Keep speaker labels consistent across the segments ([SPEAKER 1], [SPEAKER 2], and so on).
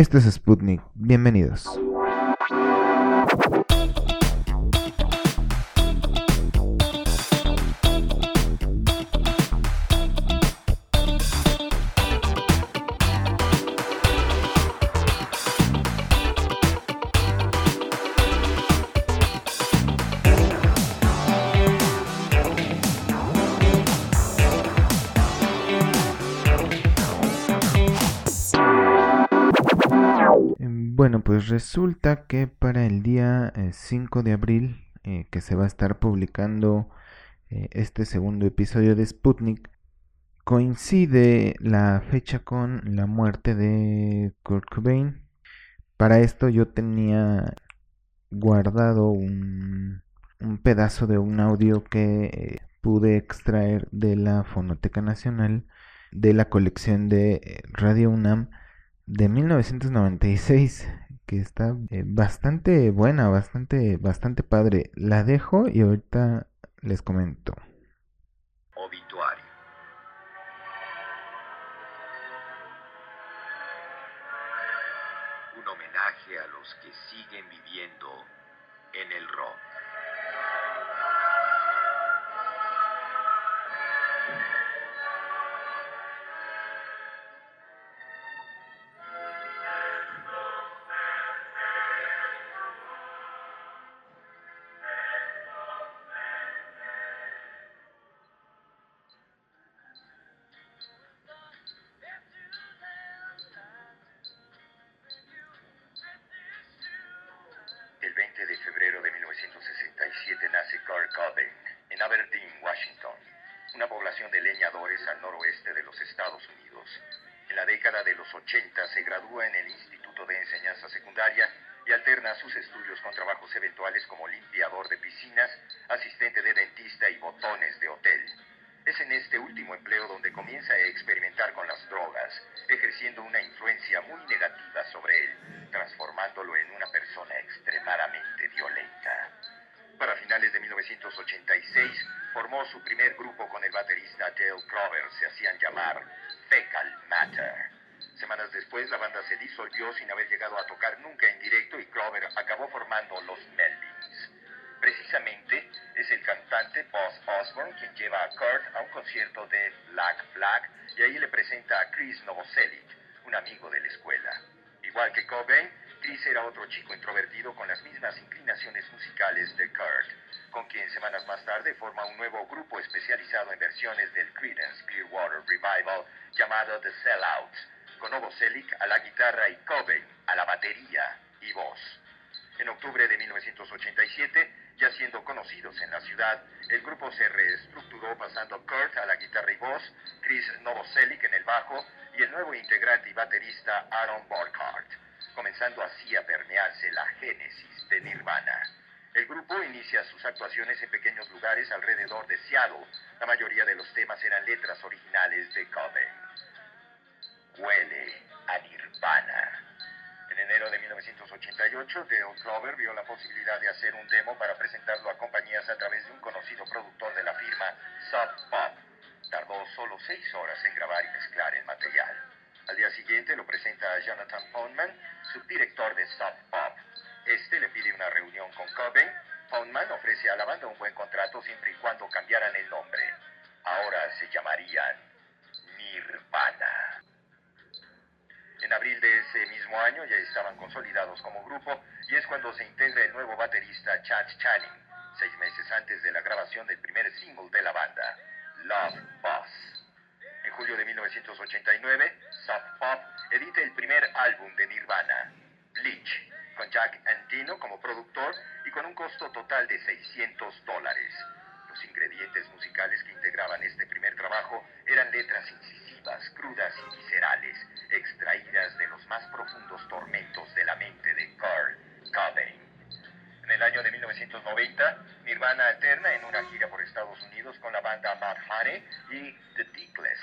[SPEAKER 1] Esto es Sputnik, bienvenidos. Resulta que para el día 5 eh, de abril, eh, que se va a estar publicando eh, este segundo episodio de Sputnik, coincide la fecha con la muerte de Kurt Cobain. Para esto yo tenía guardado un, un pedazo de un audio que pude extraer de la Fonoteca Nacional de la colección de Radio UNAM de 1996 que está eh, bastante buena, bastante bastante padre. La dejo y ahorita les comento.
[SPEAKER 2] Comienza a experimentar con las drogas, ejerciendo una influencia muy negativa sobre él, transformándolo en una persona extremadamente violenta. Para finales de 1986, formó su primer grupo con el baterista Dale Clover, se hacían llamar Fecal Matter. Semanas después, la banda se disolvió sin haber llegado a tocar nunca en directo y Clover acabó formando Y ahí le presenta a Chris Novoselic, un amigo de la escuela. Igual que Cobain, Chris era otro chico introvertido con las mismas inclinaciones musicales de Kurt, con quien semanas más tarde forma un nuevo grupo especializado en versiones del Creedence Clearwater Revival llamado The Sellouts, con Novoselic a la guitarra y Cobain a la batería y voz. En octubre de 1987, ya siendo conocidos en la ciudad, el grupo se reestructuró pasando Kurt a la guitarra y voz, Chris Novoselic en el bajo y el nuevo integrante y baterista Aaron Burkhardt, comenzando así a permearse la génesis de Nirvana. El grupo inicia sus actuaciones en pequeños lugares alrededor de Seattle. La mayoría de los temas eran letras originales de Cobain. Huele a Nirvana. En enero de 1988, Dale Clover vio la posibilidad de hacer un demo para presentarlo a compañías a través de un conocido productor de la firma Sub Pop. Tardó solo seis horas en grabar y mezclar el material. Al día siguiente lo presenta a Jonathan Poundman, subdirector de Sub Pop. Este le pide una reunión con Cobain. Poundman ofrece a la banda un buen contrato siempre y cuando cambiaran el nombre. Ahora se llamarían Nirvana. En abril de ese mismo año ya estaban consolidados como grupo y es cuando se integra el nuevo baterista Chad Channing, seis meses antes de la grabación del primer single de la banda, Love Boss. En julio de 1989, Sub Pop edita el primer álbum de Nirvana, Bleach, con Jack Andino como productor y con un costo total de 600 dólares. Los ingredientes musicales que integraban este primer trabajo eran letras incisivas, crudas y viscerales, extraídas de los más profundos tormentos de la mente de Kurt Cobain. En el año de 1990, Nirvana alterna en una gira por Estados Unidos con la banda Mad Honey y The Dickless.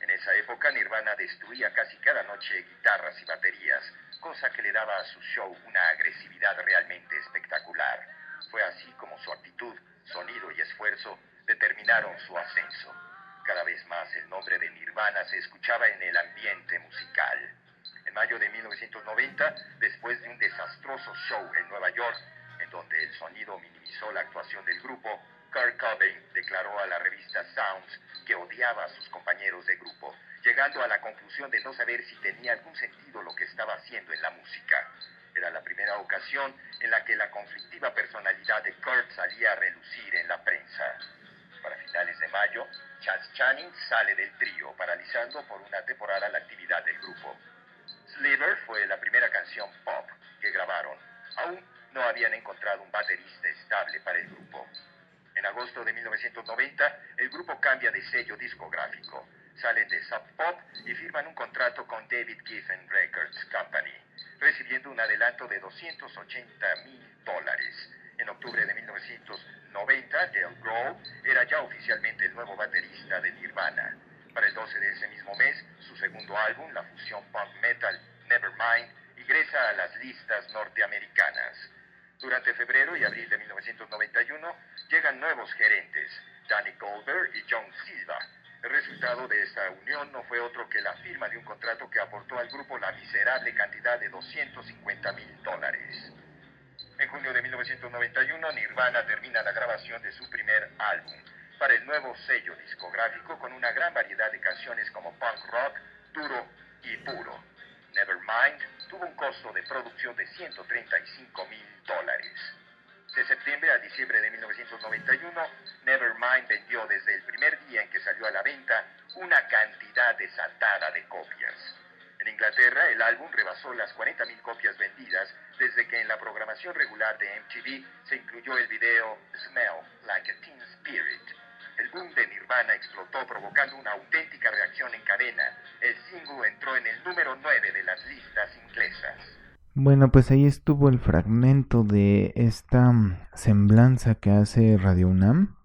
[SPEAKER 2] En esa época, Nirvana destruía casi cada noche guitarras y baterías, cosa que le daba a su show una agresividad realmente espectacular. Fue así como su actitud, sonido y esfuerzo determinaron su ascenso. Cada vez más el nombre de Nirvana se escuchaba en el ambiente musical. En mayo de 1990, después de un desastroso show en Nueva York, en donde el sonido minimizó la actuación del grupo, Kurt Cobain declaró a la revista Sounds que odiaba a sus compañeros de grupo, llegando a la conclusión de no saber si tenía algún sentido lo que estaba haciendo en la música. Era la primera ocasión en la que la conflictiva personalidad de Kurt salía a relucir en la prensa. Sale del trío, paralizando por una temporada la actividad del grupo. Sliver fue la primera canción pop que grabaron. Aún no habían encontrado un baterista estable para el grupo. En agosto de 1990, el grupo cambia de sello discográfico. Salen de Sub Pop y firman un contrato con David Giffen Records Company, recibiendo un adelanto de 280 mil dólares. En octubre de 1990, Dale Grohl era ya oficialmente el nuevo baterista de Nirvana. Para el 12 de ese mismo mes, su segundo álbum, la fusión punk metal Nevermind, ingresa a las listas norteamericanas. Durante febrero y abril de 1991 llegan nuevos gerentes, Danny Goldberg y John Silva. El resultado de esta unión no fue otro que la firma de un contrato que aportó al grupo la miserable cantidad de 250 mil dólares. En junio de 1991, Nirvana termina la grabación de su primer álbum para el nuevo sello discográfico con una gran variedad de canciones como punk rock, duro y puro. Nevermind tuvo un costo de producción de 135 mil dólares. De septiembre a diciembre de 1991, Nevermind vendió desde el primer día en que salió a la venta una cantidad desatada de copias. En Inglaterra, el álbum rebasó las 40.000 copias vendidas desde que en la programación regular de MTV se incluyó el video Smell Like a Teen Spirit. El boom de Nirvana explotó provocando una auténtica reacción en cadena. El single entró en el número 9 de las listas inglesas.
[SPEAKER 1] Bueno, pues ahí estuvo el fragmento de esta mm, semblanza que hace Radio UNAM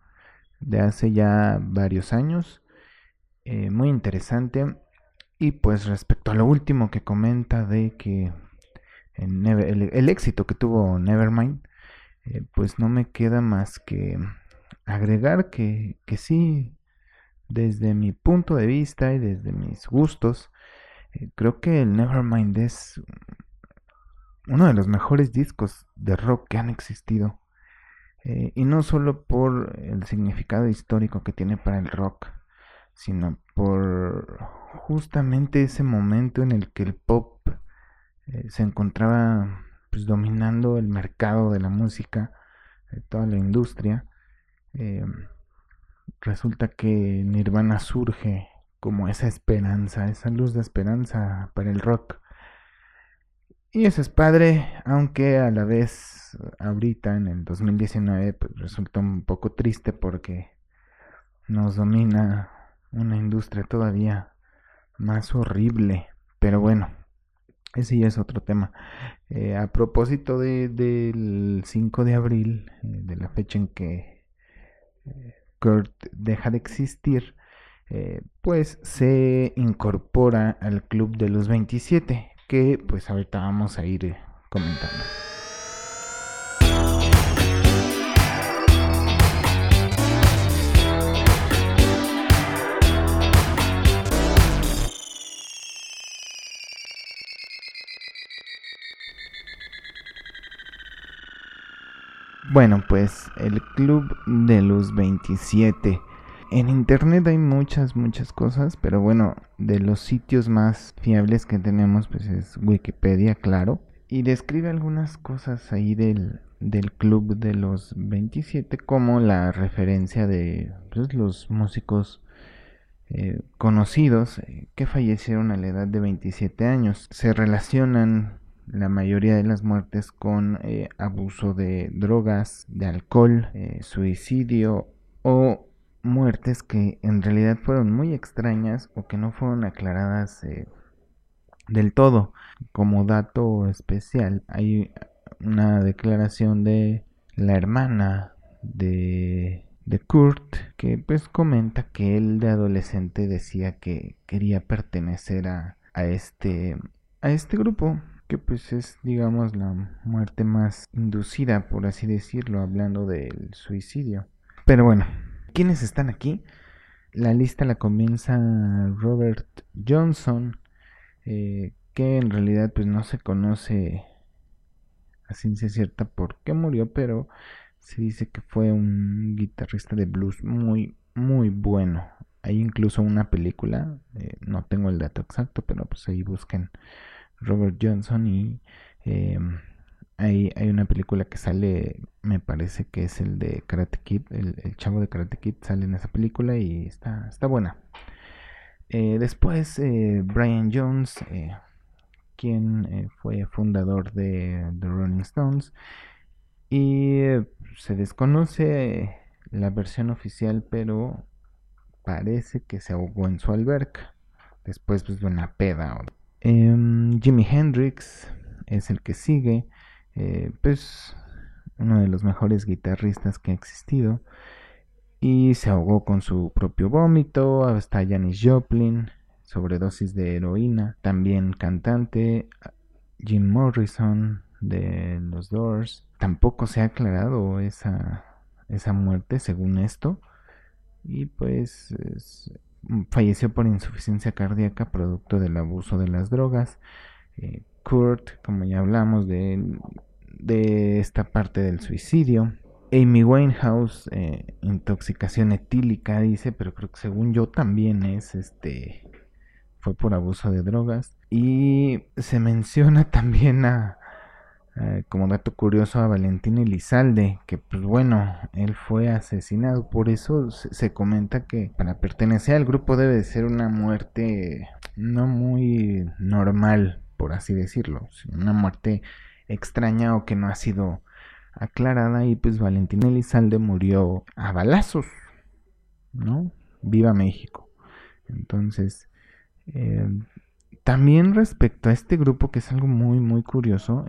[SPEAKER 1] de hace ya varios años. Eh, muy interesante. Y pues respecto a lo último que comenta de que el, éxito que tuvo Nevermind, eh, pues no me queda más que agregar que, que, sí, desde mi punto de vista y desde mis gustos, eh, creo que el Nevermind es uno de los mejores discos de rock que han existido. Eh, y no solo por el significado histórico que tiene para el rock, sino por justamente ese momento en el que el pop eh, se encontraba pues, dominando el mercado de la música, de toda la industria. Eh, resulta que Nirvana surge como esa esperanza, esa luz de esperanza para el rock. Y eso es padre, aunque a la vez ahorita en el 2019 pues, resulta un poco triste porque nos domina una industria todavía más horrible. Pero bueno, ese ya es otro tema. Eh, a propósito de, del 5 de abril, eh, de la fecha en que eh, Kurt deja de existir, pues se incorpora al club de los 27, que pues ahorita vamos a ir comentando. Bueno, pues el Club de los 27. En internet hay muchas, muchas cosas, pero bueno, de los sitios más fiables que tenemos, pues es Wikipedia, claro. Y describe algunas cosas ahí del, del Club de los 27, como la referencia de pues, los músicos eh, conocidos eh, que fallecieron a la edad de 27 años. Se relacionan la mayoría de las muertes con eh, abuso de drogas, de alcohol, eh, suicidio o muertes que en realidad fueron muy extrañas o que no fueron aclaradas eh, del todo. Como dato especial, hay una declaración de la hermana de, de Kurt que pues comenta que él de adolescente decía que quería pertenecer a, a este a este grupo que pues es digamos la muerte más inducida por así decirlo hablando del suicidio pero bueno quiénes están aquí la lista la comienza Robert Johnson eh, que en realidad pues no se conoce a ciencia cierta por qué murió, pero se dice que fue un guitarrista de blues muy, muy bueno. Hay incluso una película, eh, no tengo el dato exacto, pero pues ahí busquen Robert Johnson y eh, hay, hay, una película que sale, me parece que es el de Karate Kid, el, chavo de Karate Kid sale en esa película y está, está buena. Eh, después Brian Jones, quien fue fundador de The Rolling Stones y se desconoce la versión oficial, pero parece que se ahogó en su alberca. Después pues, de una peda. Jimi Hendrix es el que sigue. Eh, pues uno de los mejores guitarristas que ha existido. Y se ahogó con su propio vómito. Hasta Janis Joplin, sobredosis de heroína. También cantante. Jim Morrison de los Doors. Tampoco se ha aclarado esa, esa muerte según esto y pues falleció por insuficiencia cardíaca producto del abuso de las drogas. Eh, Kurt, como ya hablamos de, de esta parte del suicidio. Amy Winehouse, eh, intoxicación etílica, dice, pero creo que según yo también es este fue por abuso de drogas. Y se menciona también a, eh, como dato curioso a Valentín Elizalde, que pues bueno, él fue asesinado, por eso se, comenta que para pertenecer al grupo debe de ser una muerte no muy normal, por así decirlo, una muerte extraña o que no ha sido aclarada y pues Valentín Elizalde murió a balazos, ¿no? Viva México. Entonces, eh, también respecto a este grupo, que es algo muy, muy curioso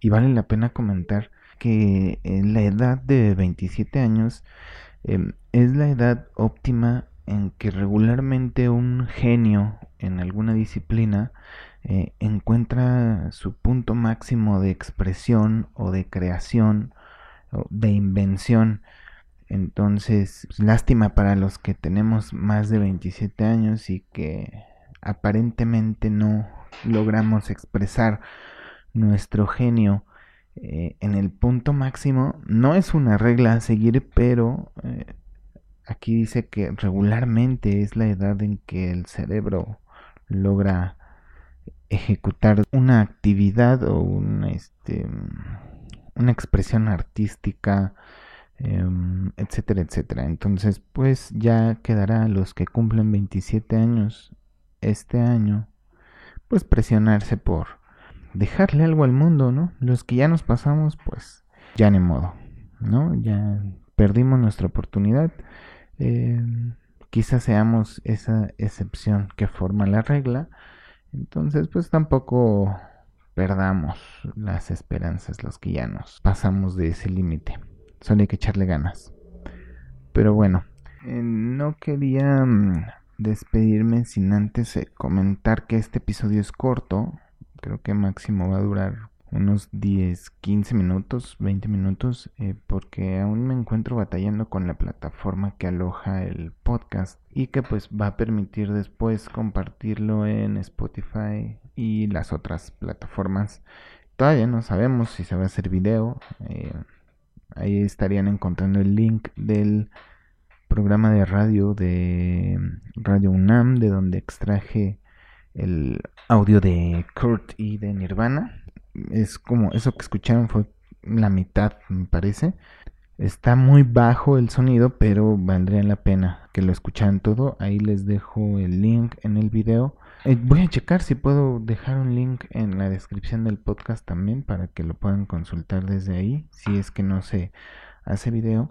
[SPEAKER 1] y, vale la pena comentar, que la edad de 27 años em, es la edad óptima en que regularmente un genio en alguna disciplina eh, encuentra su punto máximo de expresión o de creación o de invención. Entonces, lástima para los que tenemos más de 27 años y que aparentemente no logramos expresar nuestro genio eh, en el punto máximo, no es una regla a seguir, pero eh, aquí dice que regularmente es la edad en que el cerebro logra ejecutar una actividad o una, este, una expresión artística, em, etcétera, etcétera. Entonces, pues ya quedará los que cumplen 27 años este año, pues presionarse por dejarle algo al mundo, ¿no? Los que ya nos pasamos, pues ya ni modo, ¿no? Ya perdimos nuestra oportunidad. Eh, quizás seamos esa excepción que forma la regla. Entonces, pues tampoco perdamos las esperanzas los que ya nos pasamos de ese límite. Solo hay que echarle ganas. Pero bueno, eh, no quería mm, despedirme sin antes eh, comentar que este episodio es corto. Creo que máximo va a durar unos 10, 15 minutos, 20 minutos, eh, porque aún me encuentro batallando con la plataforma que aloja el podcast y que pues va a permitir después compartirlo en Spotify y las otras plataformas. Todavía no sabemos si se va a hacer video. Eh, ahí estarían encontrando el link del programa de radio de Radio UNAM, de donde extraje el audio de Kurt y de Nirvana. Es como eso que escucharon fue la mitad, me parece. Está muy bajo el sonido, pero valdría la pena que lo escucharan todo. Ahí les dejo el link en el video. Eh, voy a checar si puedo dejar un link en la descripción del podcast también para que lo puedan consultar desde ahí, si es que no se hace video.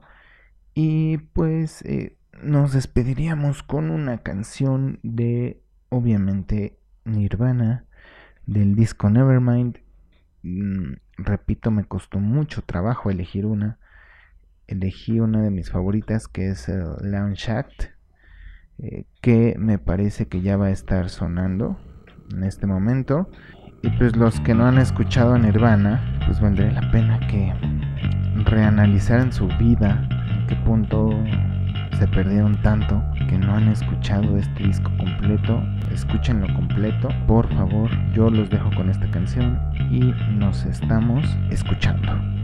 [SPEAKER 1] Y pues eh, nos despediríamos con una canción de, obviamente, Nirvana, del disco Nevermind. Mm, repito, me costó mucho trabajo elegir una. Elegí una de mis favoritas que es el Lounge Act, eh, que me parece que ya va a estar sonando en este momento. Y pues los que no han escuchado a Nirvana, pues valdría la pena que reanalizaran su vida, punto se perdieron tanto que no han escuchado este disco completo, escúchenlo completo, por favor. Yo los dejo con esta canción y nos estamos escuchando.